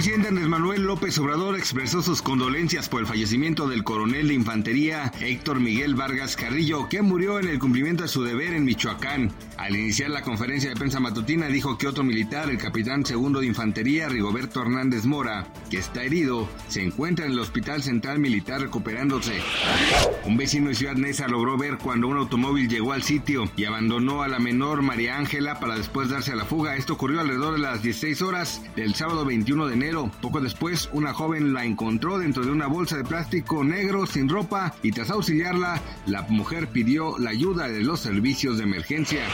Presidente Andrés Manuel López Obrador expresó sus condolencias por el fallecimiento del coronel de infantería Héctor Miguel Vargas Carrillo, que murió en el cumplimiento de su deber en Michoacán. Al iniciar la conferencia de prensa matutina dijo que otro militar, el capitán segundo de infantería Rigoberto Hernández Mora, que está herido, se encuentra en el Hospital Central Militar recuperándose. Un vecino de Ciudad Neza logró ver cuando un automóvil llegó al sitio y abandonó a la menor María Ángela para después darse a la fuga. Esto ocurrió alrededor de las 16 horas del sábado 21 de enero. Poco después, una joven la encontró dentro de una bolsa de plástico negro sin ropa y tras auxiliarla, la mujer pidió la ayuda de los servicios de emergencia.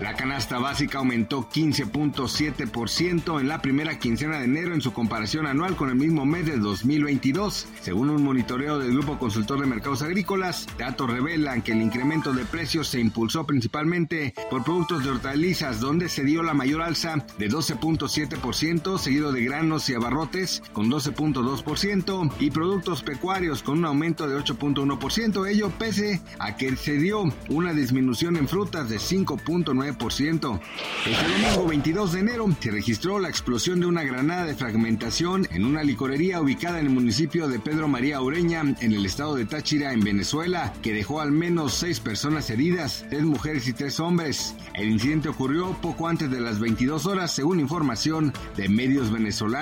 La canasta básica aumentó 15.7% en la primera quincena de enero en su comparación anual con el mismo mes de 2022. Según un monitoreo del Grupo Consultor de Mercados Agrícolas, datos revelan que el incremento de precios se impulsó principalmente por productos de hortalizas, donde se dio la mayor alza de 12.7%, seguido de granos y abarrotes con 12.2% y productos pecuarios con un aumento de 8.1%, ello pese a que se dio una disminución en frutas de 5.9%. Este domingo 22 de enero se registró la explosión de una granada de fragmentación en una licorería ubicada en el municipio de Pedro María Ureña, en el estado de Táchira, en Venezuela, que dejó al menos seis personas heridas, tres mujeres y tres hombres. El incidente ocurrió poco antes de las 22 horas, según información de medios venezolanos.